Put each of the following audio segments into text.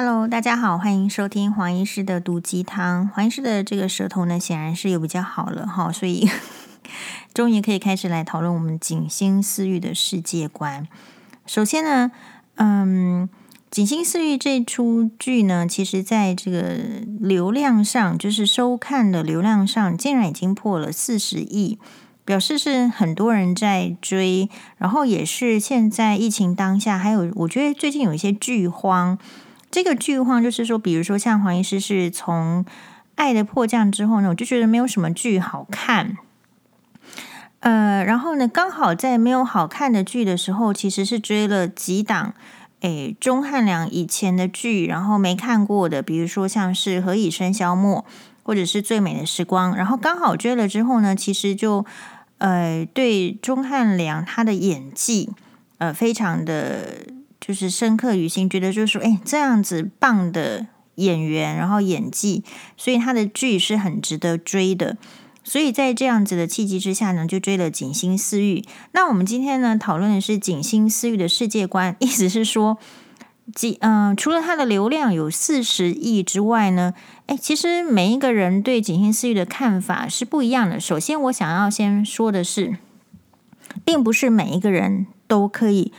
Hello，大家好，欢迎收听黄医师的毒鸡汤。黄医师的这个舌头呢，显然是有比较好了哈，所以 终于可以开始来讨论我们景星私域的世界观。首先呢，嗯，景星私域这出剧呢，其实在这个流量上，就是收看的流量上，竟然已经破了四十亿，表示是很多人在追。然后也是现在疫情当下，还有我觉得最近有一些剧荒。这个剧荒就是说，比如说像黄医师是从《爱的迫降》之后呢，我就觉得没有什么剧好看。呃，然后呢，刚好在没有好看的剧的时候，其实是追了几档，诶，钟汉良以前的剧，然后没看过的，比如说像是《何以笙箫默》或者是《最美的时光》，然后刚好追了之后呢，其实就呃，对钟汉良他的演技，呃，非常的。就是深刻于心，觉得就是说，哎，这样子棒的演员，然后演技，所以他的剧是很值得追的。所以在这样子的契机之下呢，就追了《景星私欲》。那我们今天呢，讨论的是《景星私欲》的世界观，意思是说，几嗯、除了它的流量有四十亿之外呢，哎，其实每一个人对《景星私欲》的看法是不一样的。首先，我想要先说的是，并不是每一个人都可以。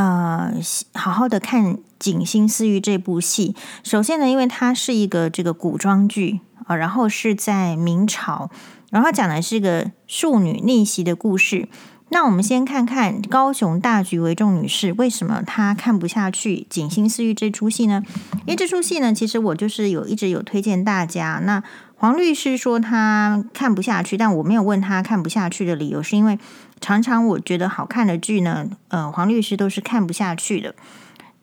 呃，好好的看《景星私欲》这部戏。首先呢，因为它是一个这个古装剧啊，然后是在明朝，然后讲的是一个庶女逆袭的故事。那我们先看看高雄大局为重女士为什么她看不下去《景星私欲》这出戏呢？因为这出戏呢，其实我就是有一直有推荐大家。那黄律师说他看不下去，但我没有问他看不下去的理由，是因为。常常我觉得好看的剧呢，呃，黄律师都是看不下去的。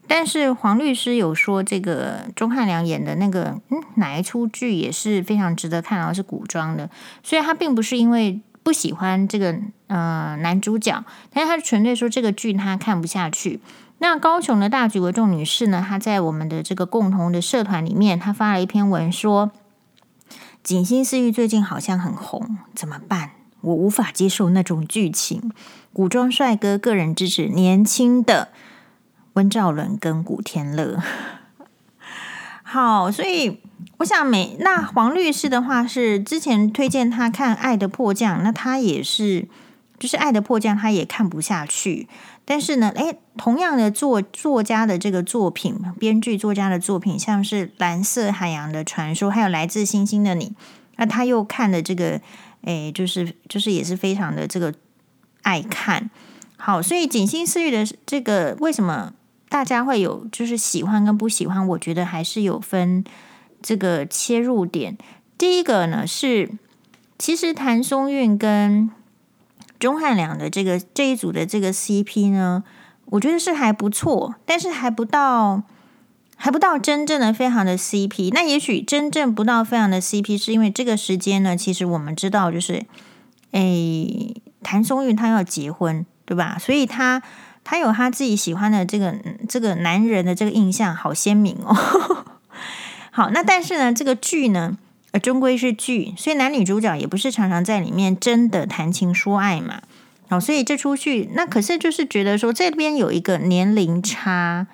但是黄律师有说，这个钟汉良演的那个嗯哪一出剧也是非常值得看，然后是古装的，所以他并不是因为不喜欢这个呃男主角，但是他纯粹说这个剧他看不下去。那高雄的大局为重女士呢，她在我们的这个共同的社团里面，她发了一篇文说，《锦心似玉》最近好像很红，怎么办？我无法接受那种剧情，古装帅哥个人支持年轻的温兆伦跟古天乐。好，所以我想每那黄律师的话是之前推荐他看《爱的迫降》，那他也是就是《爱的迫降》，他也看不下去。但是呢，诶，同样的作作家的这个作品，编剧作家的作品，像是《蓝色海洋的传说》，还有《来自星星的你》，那他又看了这个。哎，就是就是也是非常的这个爱看，好，所以《景星私欲》的这个为什么大家会有就是喜欢跟不喜欢？我觉得还是有分这个切入点。第一个呢是，其实谭松韵跟钟汉良的这个这一组的这个 CP 呢，我觉得是还不错，但是还不到。还不到真正的非常的 CP，那也许真正不到非常的 CP，是因为这个时间呢，其实我们知道就是，诶，谭松韵他要结婚，对吧？所以他他有他自己喜欢的这个这个男人的这个印象好鲜明哦。好，那但是呢，这个剧呢，呃，终归是剧，所以男女主角也不是常常在里面真的谈情说爱嘛。好，所以这出剧那可是就是觉得说这边有一个年龄差。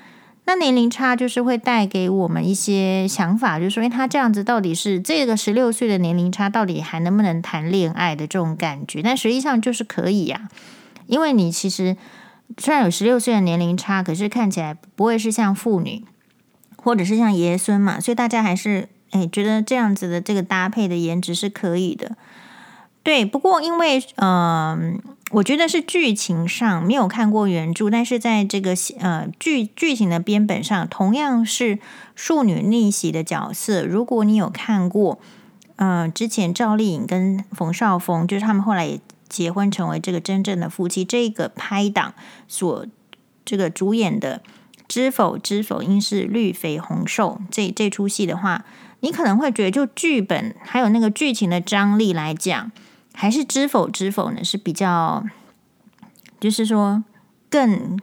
那年龄差就是会带给我们一些想法，就是说，他这样子到底是这个十六岁的年龄差，到底还能不能谈恋爱的这种感觉？但实际上就是可以呀，因为你其实虽然有十六岁的年龄差，可是看起来不会是像父女，或者是像爷孙嘛，所以大家还是诶觉得这样子的这个搭配的颜值是可以的。对，不过因为嗯。呃我觉得是剧情上没有看过原著，但是在这个呃剧剧情的编本上，同样是庶女逆袭的角色。如果你有看过，呃，之前赵丽颖跟冯绍峰，就是他们后来也结婚成为这个真正的夫妻，这个拍档所这个主演的《知否知否，应是绿肥红瘦》这这出戏的话，你可能会觉得就剧本还有那个剧情的张力来讲。还是知否知否呢？是比较，就是说更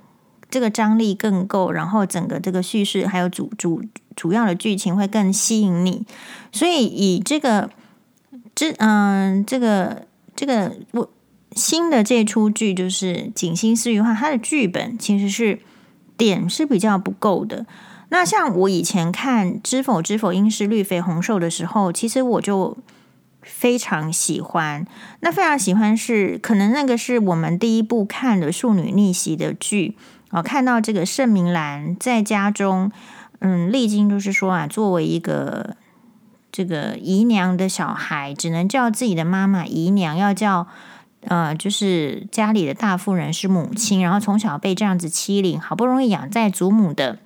这个张力更够，然后整个这个叙事还有主主主要的剧情会更吸引你。所以以这个这嗯这个这个我新的这出剧就是《景星私欲》的话，它的剧本其实是点是比较不够的。那像我以前看《知否知否，应是绿肥红瘦》的时候，其实我就非常喜欢。那非常喜欢是可能那个是我们第一部看的庶女逆袭的剧啊，看到这个盛明兰在家中，嗯，历经就是说啊，作为一个这个姨娘的小孩，只能叫自己的妈妈姨娘，要叫。呃，就是家里的大妇人是母亲，然后从小被这样子欺凌，好不容易养在祖母的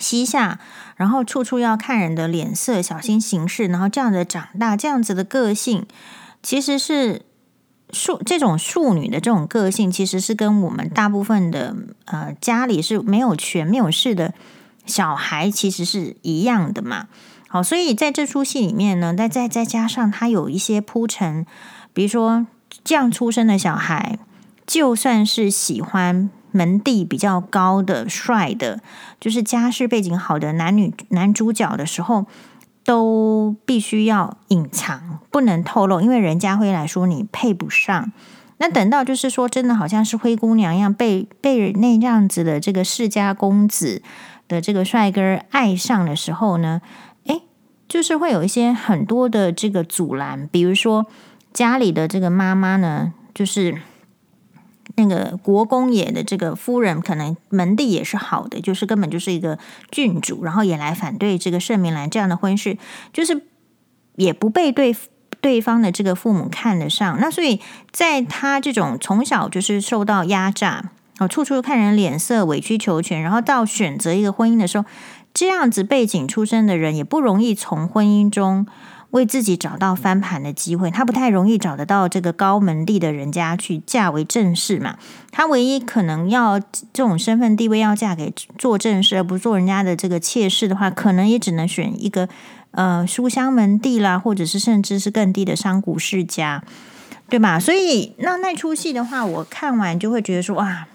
膝下，然后处处要看人的脸色，小心行事，然后这样的长大，这样子的个性，其实是庶这种庶女的这种个性，其实是跟我们大部分的呃家里是没有权没有势的小孩，其实是一样的嘛。好，所以在这出戏里面呢，再再再加上他有一些铺陈，比如说。这样出生的小孩，就算是喜欢门第比较高的、帅的，就是家世背景好的男女男主角的时候，都必须要隐藏，不能透露，因为人家会来说你配不上。那等到就是说，真的好像是灰姑娘一样，被被那样子的这个世家公子的这个帅哥爱上的时候呢，诶，就是会有一些很多的这个阻拦，比如说。家里的这个妈妈呢，就是那个国公爷的这个夫人，可能门第也是好的，就是根本就是一个郡主，然后也来反对这个盛明兰这样的婚事，就是也不被对对方的这个父母看得上。那所以在他这种从小就是受到压榨，哦，处处看人脸色，委曲求全，然后到选择一个婚姻的时候，这样子背景出身的人也不容易从婚姻中。为自己找到翻盘的机会，他不太容易找得到这个高门第的人家去嫁为正室嘛。他唯一可能要这种身份地位要嫁给做正室，而不做人家的这个妾室的话，可能也只能选一个呃书香门第啦，或者是甚至是更低的商贾世家，对吧？所以那那出戏的话，我看完就会觉得说，哇，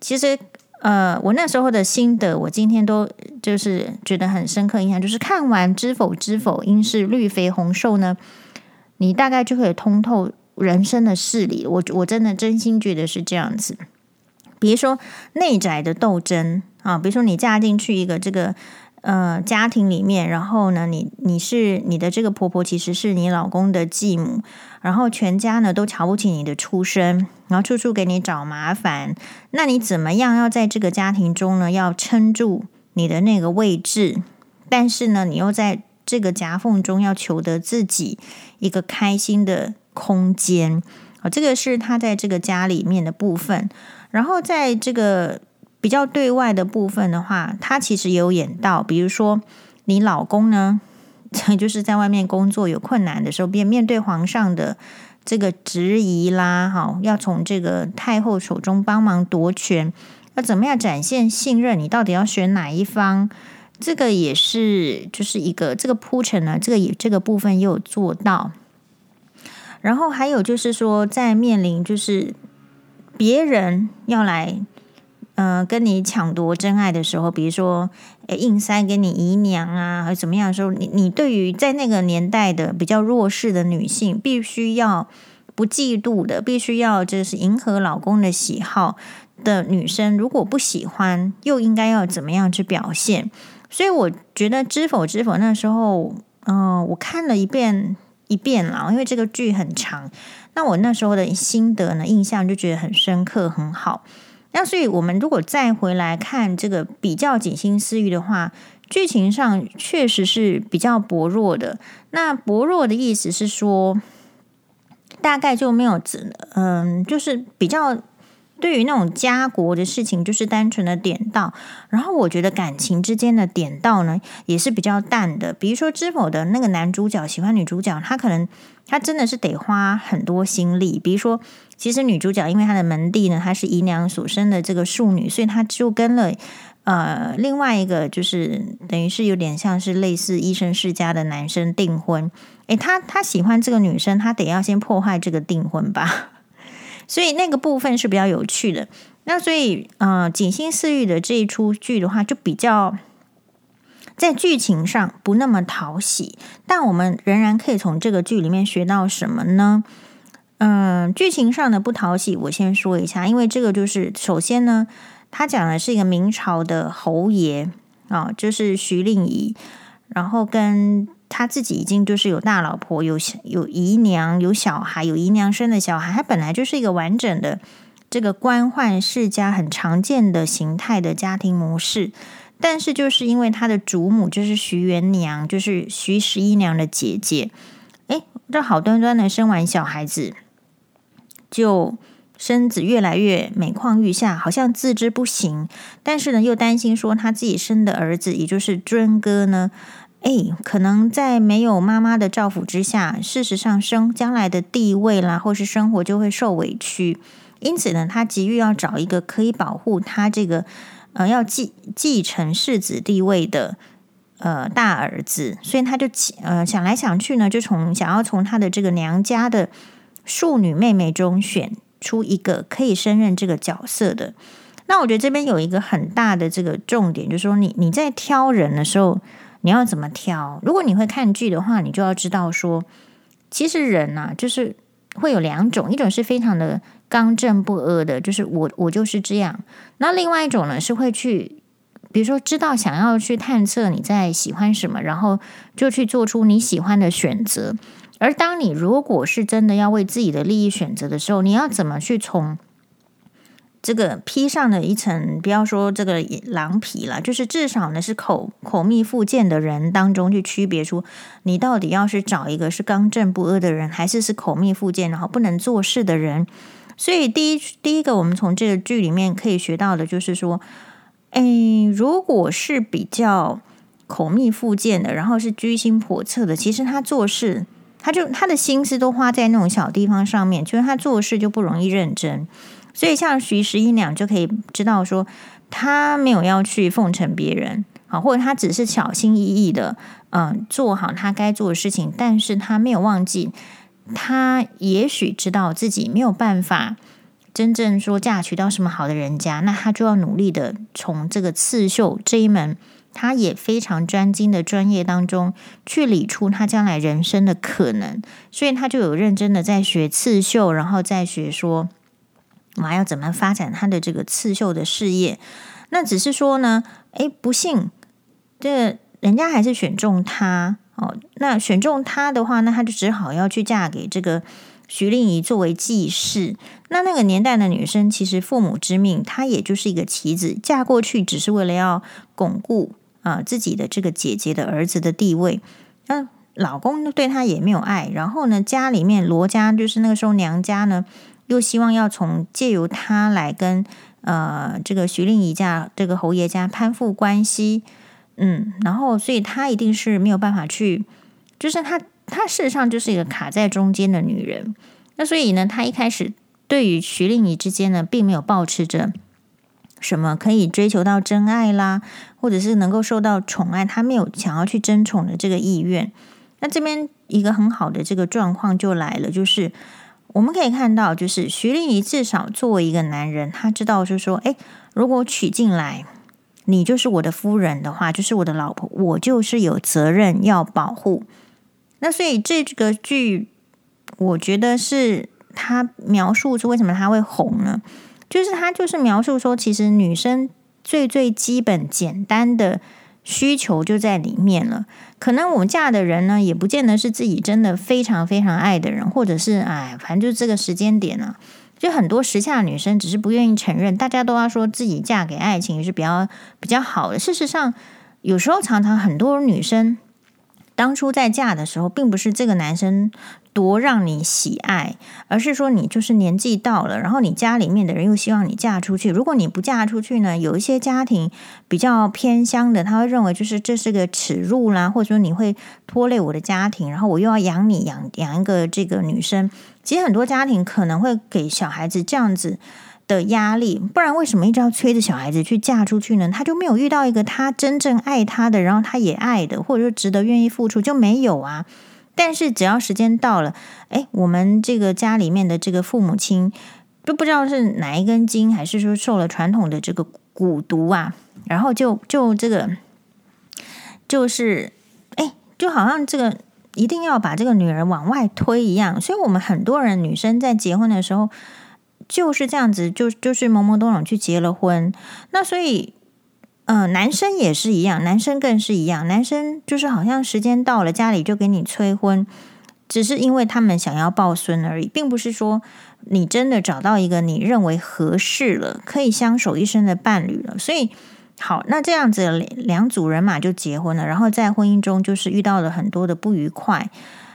其实。呃，我那时候的心得，我今天都就是觉得很深刻印象，就是看完《知否知否，应是绿肥红瘦》呢，你大概就可以通透人生的事理。我我真的真心觉得是这样子。比如说内宅的斗争啊，比如说你嫁进去一个这个。呃，家庭里面，然后呢，你你是你的这个婆婆，其实是你老公的继母，然后全家呢都瞧不起你的出身，然后处处给你找麻烦。那你怎么样要在这个家庭中呢，要撑住你的那个位置？但是呢，你又在这个夹缝中要求得自己一个开心的空间。啊，这个是他在这个家里面的部分，然后在这个。比较对外的部分的话，他其实有演到，比如说你老公呢，就是在外面工作有困难的时候，便面对皇上的这个质疑啦，哈，要从这个太后手中帮忙夺权，要怎么样展现信任？你到底要选哪一方？这个也是就是一个这个铺陈呢，这个也这个部分也有做到。然后还有就是说，在面临就是别人要来。嗯、跟你抢夺真爱的时候，比如说，诶，硬塞给你姨娘啊，还是怎么样的时候，你你对于在那个年代的比较弱势的女性，必须要不嫉妒的，必须要就是迎合老公的喜好的女生，如果不喜欢，又应该要怎么样去表现？所以我觉得《知否知否》那时候，嗯、我看了一遍一遍了，因为这个剧很长，那我那时候的心得呢，印象就觉得很深刻，很好。那所以，我们如果再回来看这个比较锦心似玉的话，剧情上确实是比较薄弱的。那薄弱的意思是说，大概就没有，嗯，就是比较。对于那种家国的事情，就是单纯的点到，然后我觉得感情之间的点到呢，也是比较淡的。比如说《知否》的那个男主角喜欢女主角，他可能他真的是得花很多心力。比如说，其实女主角因为她的门第呢，她是姨娘所生的这个庶女，所以她就跟了呃另外一个，就是等于是有点像是类似医生世家的男生订婚。诶，他他喜欢这个女生，他得要先破坏这个订婚吧。所以那个部分是比较有趣的。那所以，呃，锦心似玉的这一出剧的话，就比较在剧情上不那么讨喜。但我们仍然可以从这个剧里面学到什么呢？嗯、剧情上的不讨喜，我先说一下，因为这个就是首先呢，他讲的是一个明朝的侯爷，啊，就是徐令宜，然后跟他自己已经就是有大老婆，有有姨娘，有小孩，有姨娘生的小孩，他本来就是一个完整的这个官宦世家很常见的形态的家庭模式。但是就是因为他的祖母就是徐元娘，就是徐十一娘的姐姐，哎，这好端端的生完小孩子，就。身子越来越每况愈下，好像自知不行，但是呢，又担心说他自己生的儿子，也就是尊哥呢，诶，可能在没有妈妈的照顾之下，事实上生将来的地位啦，或是生活就会受委屈。因此呢，他急于要找一个可以保护他这个呃要继继承世子地位的呃大儿子，所以他就呃想来想去呢，就从想要从他的这个娘家的庶女妹妹中选。出一个可以胜任这个角色的，那我觉得这边有一个很大的这个重点，就是说你你在挑人的时候，你要怎么挑？如果你会看剧的话，你就要知道说，其实人呐、啊，就是会有两种，一种是非常的刚正不阿的，就是我我就是这样；那另外一种呢，是会去，比如说知道想要去探测你在喜欢什么，然后就去做出你喜欢的选择。而当你如果是真的要为自己的利益选择的时候，你要怎么去从这个披上的一层，不要说这个狼皮了，就是至少呢是口口蜜腹剑的人当中去区别出你到底要是找一个是刚正不阿的人，还是是口蜜腹剑然后不能做事的人。所以第一第一个，我们从这个剧里面可以学到的就是说，哎，如果是比较口蜜腹剑的，然后是居心叵测的，其实他做事。他就他的心思都花在那种小地方上面，就是他做事就不容易认真，所以像徐十一娘就可以知道说，他没有要去奉承别人，好，或者他只是小心翼翼的，嗯，做好他该做的事情，但是他没有忘记，他也许知道自己没有办法真正说嫁娶到什么好的人家，那他就要努力的从这个刺绣这一门。他也非常专精的专业当中去理出他将来人生的可能，所以他就有认真的在学刺绣，然后再学说，我还要怎么发展他的这个刺绣的事业。那只是说呢，诶，不幸，这人家还是选中他哦。那选中他的话，那他就只好要去嫁给这个徐令宜作为继室。那那个年代的女生，其实父母之命，她也就是一个棋子，嫁过去只是为了要巩固。啊，自己的这个姐姐的儿子的地位，那老公对她也没有爱，然后呢，家里面罗家就是那个时候娘家呢，又希望要从借由她来跟呃这个徐令宜家这个侯爷家攀附关系，嗯，然后所以他一定是没有办法去，就是他他事实上就是一个卡在中间的女人，那所以呢，他一开始对于徐令宜之间呢，并没有抱持着。什么可以追求到真爱啦，或者是能够受到宠爱，他没有想要去争宠的这个意愿。那这边一个很好的这个状况就来了，就是我们可以看到，就是徐令宜至少作为一个男人，他知道就是说，哎，如果娶进来，你就是我的夫人的话，就是我的老婆，我就是有责任要保护。那所以这个剧，我觉得是他描述出为什么他会红呢？就是他就是描述说，其实女生最最基本简单的需求就在里面了。可能我们嫁的人呢，也不见得是自己真的非常非常爱的人，或者是哎，反正就这个时间点呢，就很多时下女生只是不愿意承认，大家都要说自己嫁给爱情是比较比较好的。事实上，有时候常常很多女生当初在嫁的时候，并不是这个男生。多让你喜爱，而是说你就是年纪到了，然后你家里面的人又希望你嫁出去。如果你不嫁出去呢，有一些家庭比较偏乡的，他会认为就是这是个耻辱啦，或者说你会拖累我的家庭，然后我又要养你养养一个这个女生。其实很多家庭可能会给小孩子这样子的压力，不然为什么一直要催着小孩子去嫁出去呢？他就没有遇到一个他真正爱他的，然后他也爱的，或者说值得愿意付出，就没有啊。但是只要时间到了，哎，我们这个家里面的这个父母亲都不知道是哪一根筋，还是说受了传统的这个蛊毒啊，然后就就这个就是哎，就好像这个一定要把这个女儿往外推一样。所以，我们很多人女生在结婚的时候就是这样子，就就是懵懵懂懂去结了婚。那所以。嗯、男生也是一样，男生更是一样，男生就是好像时间到了，家里就给你催婚，只是因为他们想要抱孙而已，并不是说你真的找到一个你认为合适了，可以相守一生的伴侣了。所以，好，那这样子两两组人马就结婚了，然后在婚姻中就是遇到了很多的不愉快，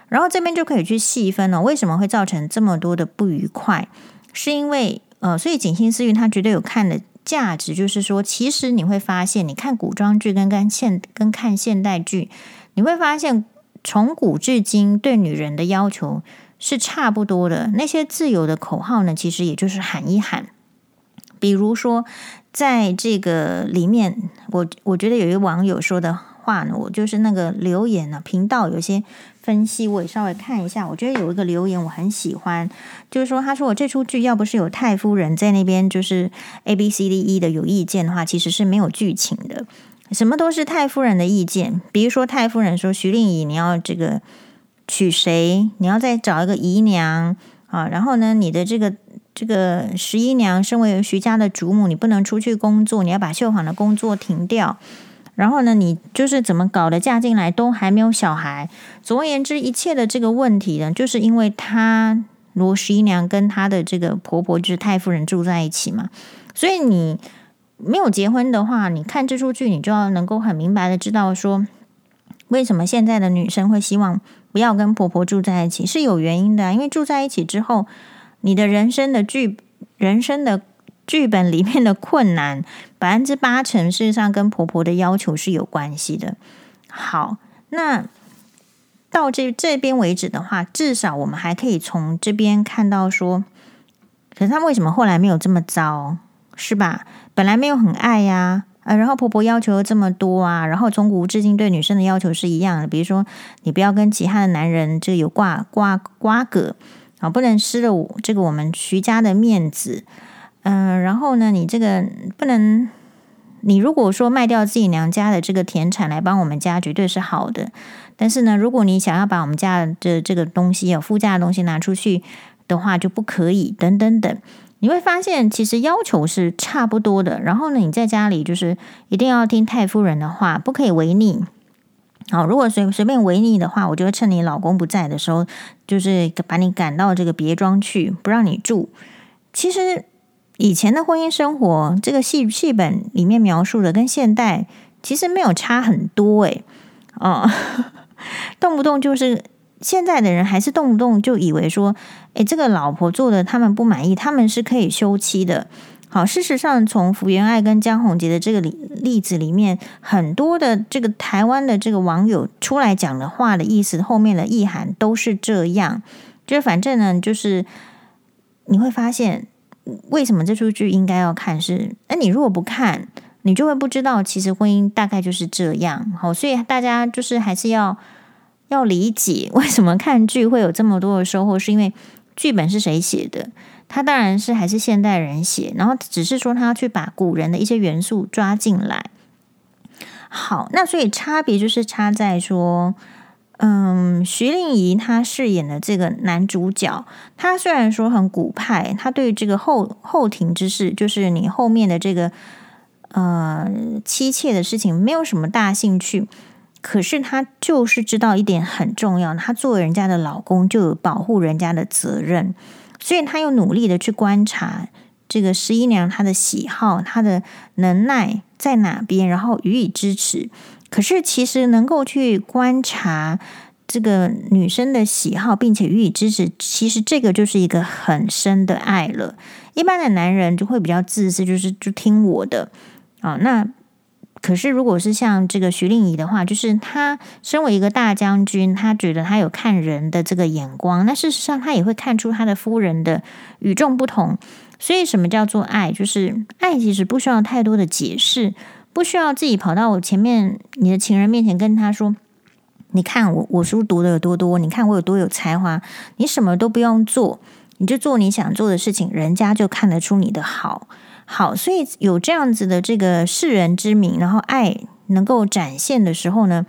然后这边就可以去细分了，为什么会造成这么多的不愉快？是因为呃，所以景星思韵他绝对有看的。价值就是说，其实你会发现，你看古装剧跟跟现跟看现代剧，你会发现从古至今对女人的要求是差不多的。那些自由的口号呢，其实也就是喊一喊。比如说，在这个里面，我我觉得有一个网友说的话呢，我就是那个留言呢、频道有些。分析我也稍微看一下，我觉得有一个留言我很喜欢，就是说他说我这出剧要不是有太夫人在那边，就是 A B C D E 的有意见的话，其实是没有剧情的。什么都是太夫人的意见，比如说太夫人说徐令宜你要这个娶谁，你要再找一个姨娘啊，然后呢，你的这个这个十一娘身为徐家的主母，你不能出去工作，你要把绣坊的工作停掉。然后呢，你就是怎么搞的？嫁进来都还没有小孩。总而言之，一切的这个问题呢，就是因为她罗十一娘跟她的这个婆婆就是太夫人住在一起嘛。所以你没有结婚的话，你看这出剧，你就要能够很明白的知道说，为什么现在的女生会希望不要跟婆婆住在一起，是有原因的。因为住在一起之后，你的人生的剧，人生的。剧本里面的困难，百分之八成事实上跟婆婆的要求是有关系的。好，那到这这边为止的话，至少我们还可以从这边看到说，可是他为什么后来没有这么糟，是吧？本来没有很爱呀，啊，然后婆婆要求了这么多啊，然后从古至今对女生的要求是一样的，比如说你不要跟其他的男人这有挂瓜瓜葛啊，不能失了我这个我们徐家的面子。嗯、然后呢，你这个不能，你如果说卖掉自己娘家的这个田产来帮我们家，绝对是好的。但是呢，如果你想要把我们家的这个东西有附加的东西拿出去的话，就不可以。等等等，你会发现其实要求是差不多的。然后呢，你在家里就是一定要听太夫人的话，不可以违逆。好，如果随随便违逆的话，我就会趁你老公不在的时候，就是把你赶到这个别庄去，不让你住。其实。以前的婚姻生活，这个戏戏本里面描述的跟现代其实没有差很多诶，哦，动不动就是现在的人还是动不动就以为说，诶，这个老婆做的他们不满意，他们是可以休妻的。好，事实上从福原爱跟江宏杰的这个例例子里面，很多的这个台湾的这个网友出来讲的话的意思，后面的意涵都是这样，就是反正呢，就是你会发现。为什么这出剧应该要看？是，那你如果不看，你就会不知道，其实婚姻大概就是这样。好，所以大家就是还是要要理解，为什么看剧会有这么多的收获，是因为剧本是谁写的？他当然是还是现代人写，然后只是说他要去把古人的一些元素抓进来。好，那所以差别就是差在说。嗯，徐令宜他饰演的这个男主角，他虽然说很古派，他对这个后后庭之事，就是你后面的这个呃妻妾的事情，没有什么大兴趣。可是他就是知道一点很重要，他作为人家的老公，就有保护人家的责任，所以他又努力的去观察这个十一娘她的喜好，她的能耐在哪边，然后予以支持。可是，其实能够去观察这个女生的喜好，并且予以支持，其实这个就是一个很深的爱了。一般的男人就会比较自私，就是就听我的啊。那可是，如果是像这个徐令宜的话，就是他身为一个大将军，他觉得他有看人的这个眼光。那事实上，他也会看出他的夫人的与众不同。所以，什么叫做爱？就是爱，其实不需要太多的解释。不需要自己跑到我前面，你的情人面前跟他说：“你看我，我书读的有多多，你看我有多有才华。”你什么都不用做，你就做你想做的事情，人家就看得出你的好。好，所以有这样子的这个世人之名，然后爱能够展现的时候呢，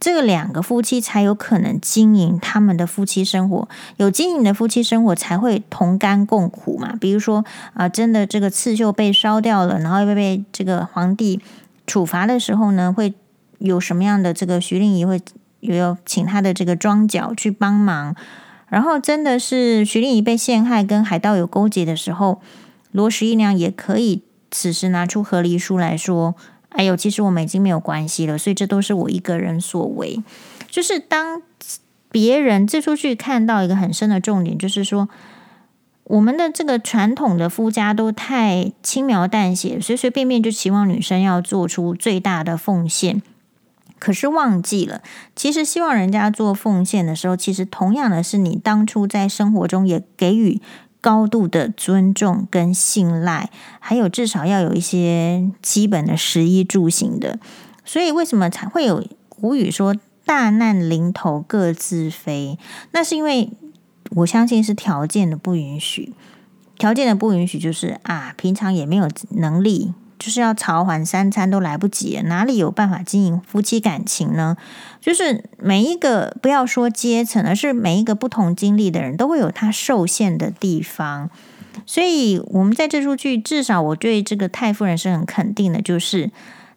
这两个夫妻才有可能经营他们的夫妻生活。有经营的夫妻生活，才会同甘共苦嘛。比如说啊，真的这个刺绣被烧掉了，然后又被这个皇帝。处罚的时候呢，会有什么样的这个徐令宜会有请他的这个庄脚去帮忙，然后真的是徐令宜被陷害跟海盗有勾结的时候，罗十一娘也可以此时拿出和离书来说：“哎呦，其实我们已经没有关系了，所以这都是我一个人所为。”就是当别人这出剧看到一个很深的重点，就是说。我们的这个传统的夫家都太轻描淡写，随随便便就期望女生要做出最大的奉献，可是忘记了，其实希望人家做奉献的时候，其实同样的是你当初在生活中也给予高度的尊重跟信赖，还有至少要有一些基本的食衣住行的。所以为什么才会有古语说“大难临头各自飞”？那是因为。我相信是条件的不允许，条件的不允许就是啊，平常也没有能力，就是要偿还三餐都来不及，哪里有办法经营夫妻感情呢？就是每一个不要说阶层，而是每一个不同经历的人都会有他受限的地方。所以，我们在这出剧，至少我对这个太夫人是很肯定的，就是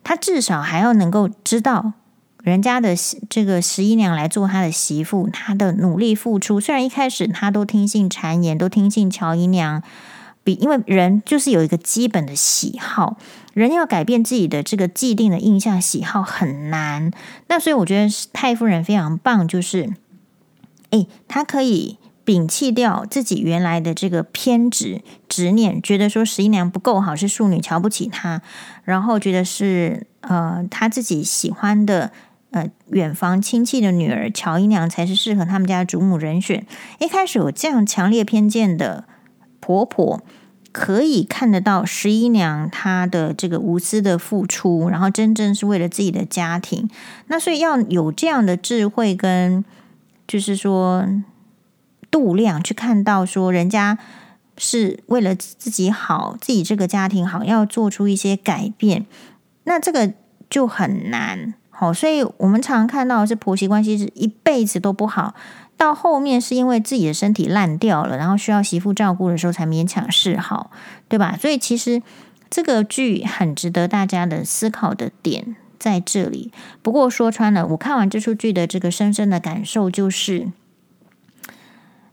他至少还要能够知道。人家的这个十一娘来做他的媳妇，他的努力付出，虽然一开始他都听信谗言，都听信乔姨娘，比因为人就是有一个基本的喜好，人要改变自己的这个既定的印象喜好很难。那所以我觉得太夫人非常棒，就是，诶，她可以摒弃掉自己原来的这个偏执执念，觉得说十一娘不够好，是庶女瞧不起她，然后觉得是呃她自己喜欢的。呃，远房亲戚的女儿乔姨娘才是适合他们家主母人选。一开始有这样强烈偏见的婆婆，可以看得到十一娘她的这个无私的付出，然后真正是为了自己的家庭。那所以要有这样的智慧跟，就是说度量，去看到说人家是为了自己好，自己这个家庭好，要做出一些改变，那这个就很难。好，所以我们常看到是婆媳关系是一辈子都不好，到后面是因为自己的身体烂掉了，然后需要媳妇照顾的时候才勉强示好，对吧？所以其实这个剧很值得大家的思考的点在这里。不过说穿了，我看完这出剧的这个深深的感受就是，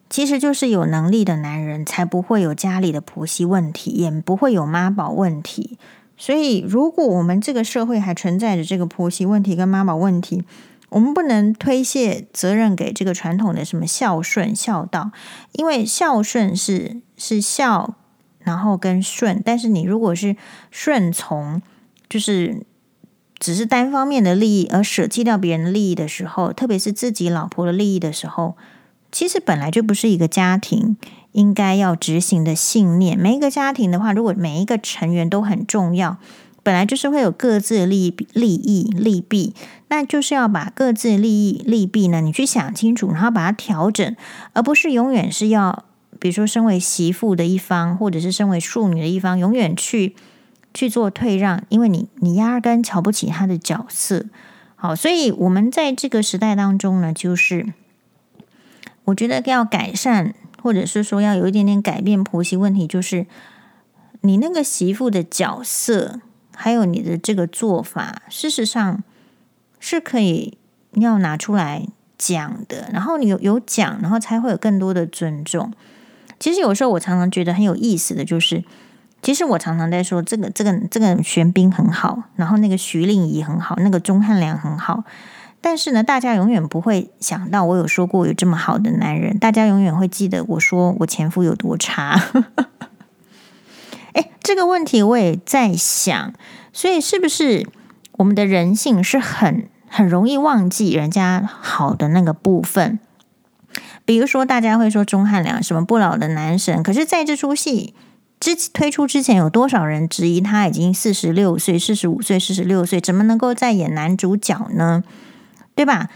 其实就是有能力的男人才不会有家里的婆媳问题，也不会有妈宝问题。所以，如果我们这个社会还存在着这个婆媳问题跟妈妈问题，我们不能推卸责任给这个传统的什么孝顺孝道，因为孝顺是是孝，然后跟顺，但是你如果是顺从，就是只是单方面的利益而舍弃掉别人的利益的时候，特别是自己老婆的利益的时候，其实本来就不是一个家庭。应该要执行的信念。每一个家庭的话，如果每一个成员都很重要，本来就是会有各自的利益、利益、利弊，那就是要把各自利益、利弊呢，你去想清楚，然后把它调整，而不是永远是要，比如说身为媳妇的一方，或者是身为庶女的一方，永远去去做退让，因为你你压根瞧不起他的角色。好，所以我们在这个时代当中呢，就是我觉得要改善。或者是说要有一点点改变婆媳问题，就是你那个媳妇的角色，还有你的这个做法，事实上是可以要拿出来讲的。然后你有有讲，然后才会有更多的尊重。其实有时候我常常觉得很有意思的就是，其实我常常在说这个这个这个玄彬很好，然后那个徐令宜很好，那个钟汉良很好。但是呢，大家永远不会想到我有说过有这么好的男人，大家永远会记得我说我前夫有多差。诶，这个问题我也在想，所以是不是我们的人性是很很容易忘记人家好的那个部分？比如说，大家会说钟汉良什么不老的男神，可是在这出戏之推出之前，有多少人质疑他已经四十六岁、四十五岁、四十六岁，怎么能够再演男主角呢？对吧？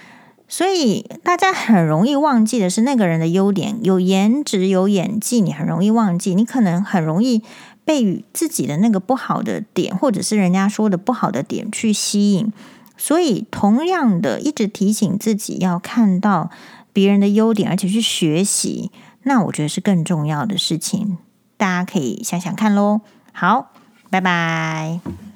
所以大家很容易忘记的是那个人的优点，有颜值、有演技，你很容易忘记。你可能很容易被自己的那个不好的点，或者是人家说的不好的点去吸引。所以，同样的，一直提醒自己要看到别人的优点，而且去学习，那我觉得是更重要的事情。大家可以想想看喽。好，拜拜。